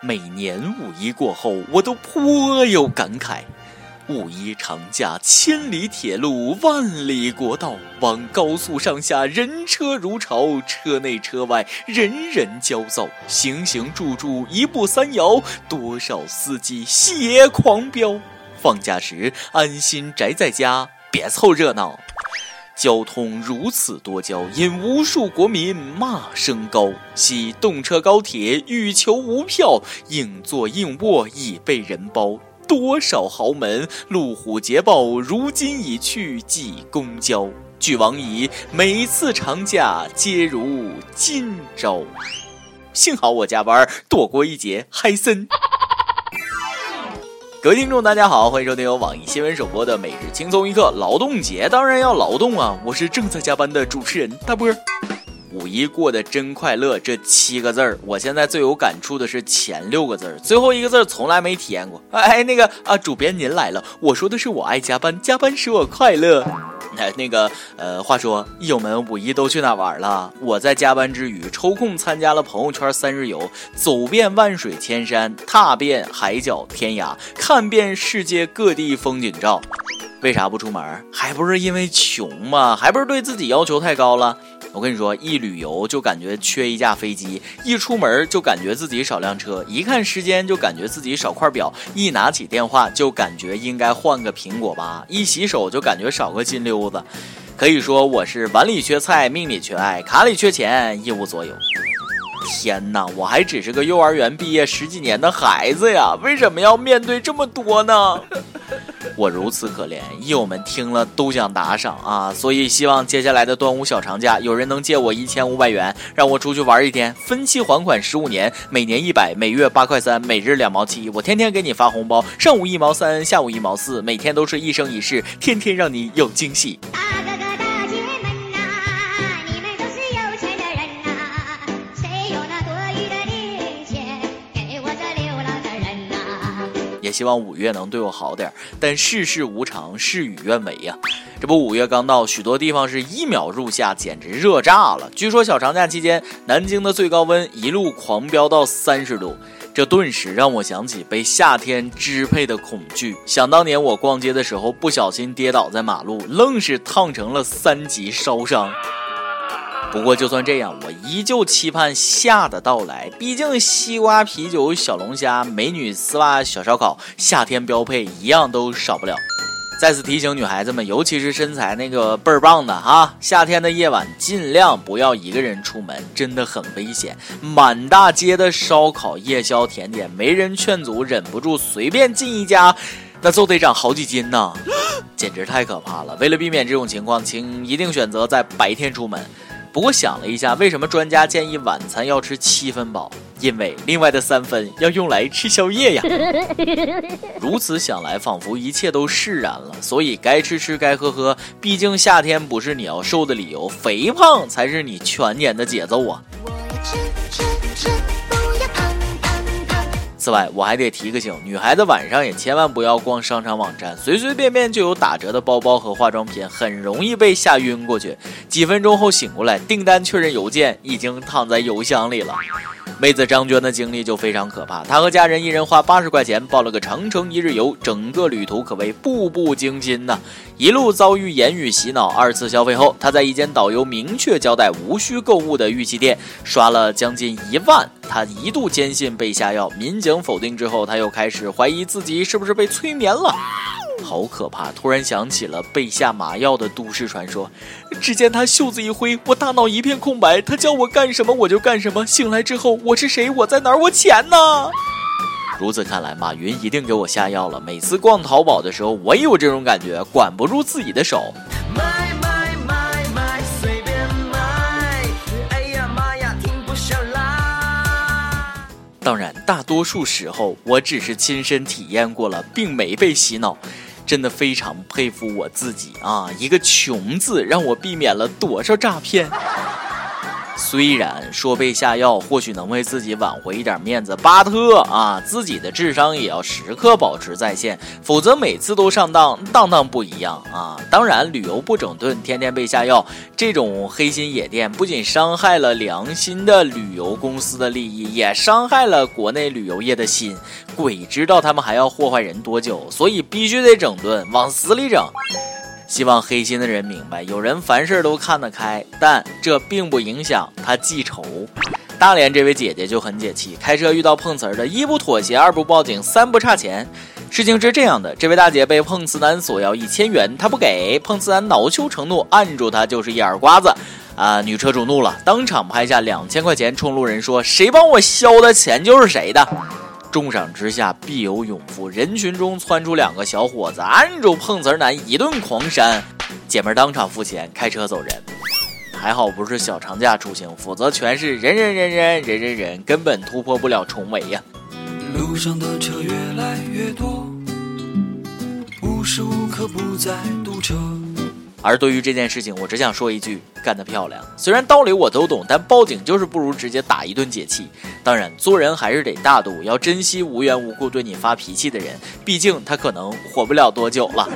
每年五一过后，我都颇有感慨。五一长假，千里铁路，万里国道，往高速上下人车如潮，车内车外人人焦躁，行行住住一步三摇，多少司机血狂飙。放假时安心宅在家，别凑热闹。交通如此多娇，引无数国民骂声高。喜动车高铁欲求无票，硬座硬卧已被人包。多少豪门路虎捷豹，如今已去挤公交。俱往矣，每次长假皆如今朝。幸好我加班，躲过一劫，嗨森。各位听众，大家好，欢迎收听由网易新闻首播的《每日轻松一刻》。劳动节当然要劳动啊！我是正在加班的主持人大波。五一过得真快乐，这七个字儿，我现在最有感触的是前六个字儿，最后一个字儿从来没体验过。哎，那个啊，主编您来了，我说的是我爱加班，加班使我快乐。哎，那个呃，话说友们五一都去哪玩了？我在加班之余抽空参加了朋友圈三日游，走遍万水千山，踏遍海角天涯，看遍世界各地风景照。为啥不出门？还不是因为穷吗？还不是对自己要求太高了？我跟你说，一旅游就感觉缺一架飞机，一出门就感觉自己少辆车，一看时间就感觉自己少块表，一拿起电话就感觉应该换个苹果吧，一洗手就感觉少个金溜子。可以说我是碗里缺菜，命里缺爱，卡里缺钱，一无所有。天哪，我还只是个幼儿园毕业十几年的孩子呀，为什么要面对这么多呢？我如此可怜，益友们听了都想打赏啊！所以希望接下来的端午小长假，有人能借我一千五百元，让我出去玩一天，分期还款十五年，每年一百，每月八块三，每日两毛七，我天天给你发红包，上午一毛三，下午一毛四，每天都是一生一世，天天让你有惊喜。也希望五月能对我好点但世事无常，事与愿违呀。这不，五月刚到，许多地方是一秒入夏，简直热炸了。据说小长假期间，南京的最高温一路狂飙到三十度，这顿时让我想起被夏天支配的恐惧。想当年我逛街的时候，不小心跌倒在马路，愣是烫成了三级烧伤。不过就算这样，我依旧期盼夏的到来。毕竟西瓜、啤酒、小龙虾、美女、丝袜、小烧烤，夏天标配一样都少不了。再次提醒女孩子们，尤其是身材那个倍儿棒的哈，夏天的夜晚尽量不要一个人出门，真的很危险。满大街的烧烤、夜宵、甜点，没人劝阻，忍不住随便进一家，那就得长好几斤呢，简直太可怕了。为了避免这种情况，请一定选择在白天出门。不过想了一下，为什么专家建议晚餐要吃七分饱？因为另外的三分要用来吃宵夜呀。如此想来，仿佛一切都释然了。所以该吃吃，该喝喝。毕竟夏天不是你要瘦的理由，肥胖才是你全年的节奏啊。此外，我还得提个醒，女孩子晚上也千万不要逛商场网站，随随便便就有打折的包包和化妆品，很容易被吓晕过去。几分钟后醒过来，订单确认邮件已经躺在邮箱里了。妹子张娟的经历就非常可怕，她和家人一人花八十块钱报了个长城一日游，整个旅途可谓步步惊心呐。一路遭遇言语洗脑，二次消费后，她在一间导游明确交代无需购物的玉器店刷了将近一万。她一度坚信被下药，民警否定之后，他又开始怀疑自己是不是被催眠了。好可怕！突然想起了被下麻药的都市传说。只见他袖子一挥，我大脑一片空白。他叫我干什么我就干什么。醒来之后，我是谁？我在哪儿？我钱呢？如此看来，马云一定给我下药了。每次逛淘宝的时候，我也有这种感觉，管不住自己的手。当然，大多数时候我只是亲身体验过了，并没被洗脑。真的非常佩服我自己啊！一个“穷”字让我避免了多少诈骗。虽然说被下药或许能为自己挽回一点面子，巴特啊，自己的智商也要时刻保持在线，否则每次都上当，当当不一样啊。当然，旅游不整顿，天天被下药，这种黑心野店不仅伤害了良心的旅游公司的利益，也伤害了国内旅游业的心。鬼知道他们还要祸害人多久，所以必须得整顿，往死里整。希望黑心的人明白，有人凡事都看得开，但这并不影响他记仇。大连这位姐姐就很解气，开车遇到碰瓷儿的，一不妥协，二不报警，三不差钱。事情是这样的，这位大姐被碰瓷男索要一千元，她不给，碰瓷男恼羞成怒，按住她就是一耳刮子。啊，女车主怒了，当场拍下两千块钱，冲路人说：“谁帮我消的钱就是谁的。”重赏之下必有勇夫，人群中窜出两个小伙子，按住碰瓷男一顿狂扇，姐妹当场付钱，开车走人。还好不是小长假出行，否则全是人人人人人人人，根本突破不了重围呀。路上的车越来越多，无时无刻不在堵车。而对于这件事情，我只想说一句：干得漂亮！虽然道理我都懂，但报警就是不如直接打一顿解气。当然，做人还是得大度，要珍惜无缘无故对你发脾气的人，毕竟他可能活不了多久了。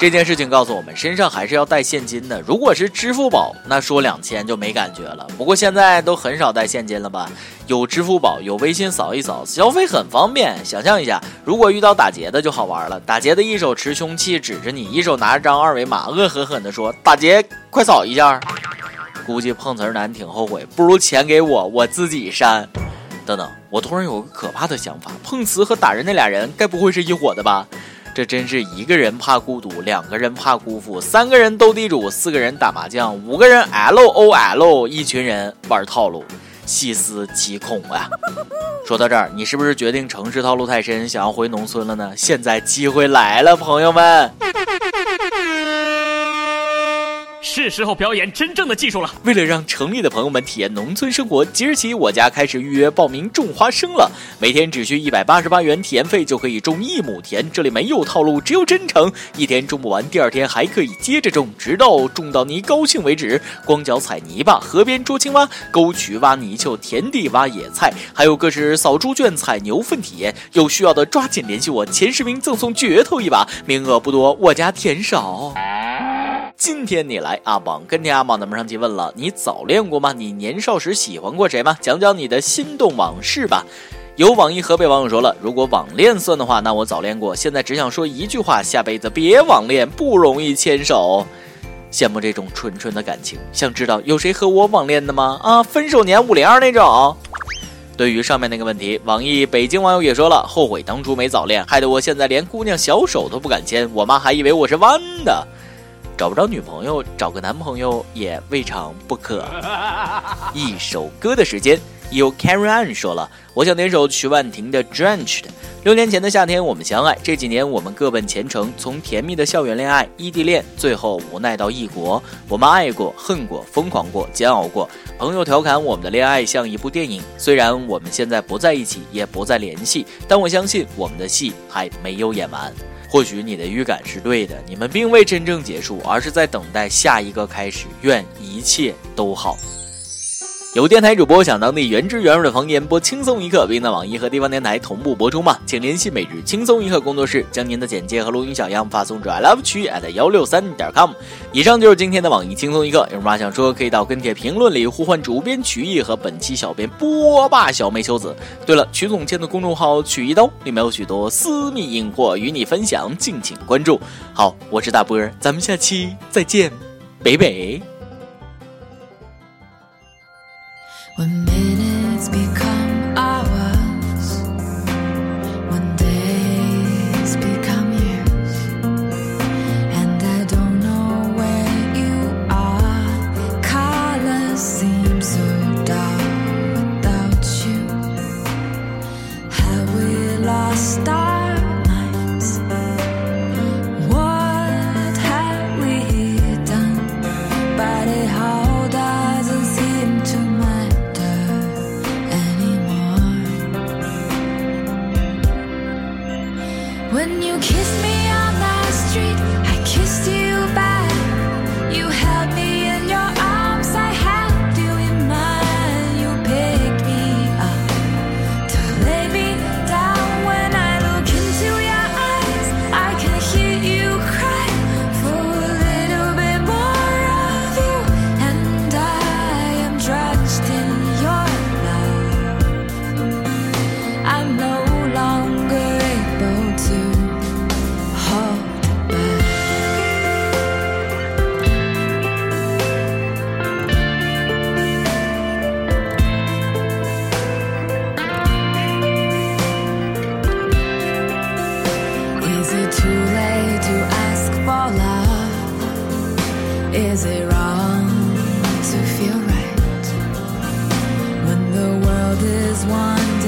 这件事情告诉我们，身上还是要带现金的。如果是支付宝，那说两千就没感觉了。不过现在都很少带现金了吧？有支付宝，有微信扫一扫，消费很方便。想象一下，如果遇到打劫的就好玩了。打劫的一手持凶器指着你，一手拿着张二维码，恶狠狠地说：“打劫，快扫一下。”估计碰瓷男挺后悔，不如钱给我，我自己删。等等，我突然有个可怕的想法：碰瓷和打人那俩人，该不会是一伙的吧？这真是一个人怕孤独，两个人怕辜负，三个人斗地主，四个人打麻将，五个人 L O L，一群人玩套路，细思极恐啊！说到这儿，你是不是决定城市套路太深，想要回农村了呢？现在机会来了，朋友们。是时候表演真正的技术了。为了让城里的朋友们体验农村生活，即日起我家开始预约报名种花生了。每天只需一百八十八元体验费就可以种一亩田，这里没有套路，只有真诚。一天种不完，第二天还可以接着种，直到种到你高兴为止。光脚踩泥巴，河边捉青蛙，沟渠挖泥鳅，田地挖野菜，还有各式扫猪圈、踩牛粪体验。有需要的抓紧联系我，前十名赠送绝头一把，名额不多，我家田少。今天你来阿榜跟天阿榜咱们上期问了，你早恋过吗？你年少时喜欢过谁吗？讲讲你的心动往事吧。有网易河北网友说了，如果网恋算的话，那我早恋过。现在只想说一句话，下辈子别网恋，不容易牵手。羡慕这种纯纯的感情，想知道有谁和我网恋的吗？啊，分手年五零二那种。对于上面那个问题，网易北京网友也说了，后悔当初没早恋，害得我现在连姑娘小手都不敢牵，我妈还以为我是弯的。找不着女朋友，找个男朋友也未尝不可。一首歌的时间，有 Karen 说了，我想点首曲婉婷的《Drenched》。六年前的夏天，我们相爱，这几年我们各奔前程，从甜蜜的校园恋爱、异地恋，最后无奈到异国。我们爱过、恨过、疯狂过、煎熬过。朋友调侃我们的恋爱像一部电影，虽然我们现在不在一起，也不再联系，但我相信我们的戏还没有演完。或许你的预感是对的，你们并未真正结束，而是在等待下一个开始。愿一切都好。有电台主播想当地原汁原味的方言播轻松一刻，并在网易和地方电台同步播出吗？请联系每日轻松一刻工作室，将您的简介和录音小样发送至 i love 区 at 幺六三点 com。以上就是今天的网易轻松一刻。有什么话想说，可以到跟帖评论里呼唤主编曲艺和本期小编波霸小妹秋子。对了，曲总监的公众号曲一刀里面有许多私密硬货与你分享，敬请关注。好，我是大波，咱们下期再见，北北。Is it wrong to feel right when the world is one?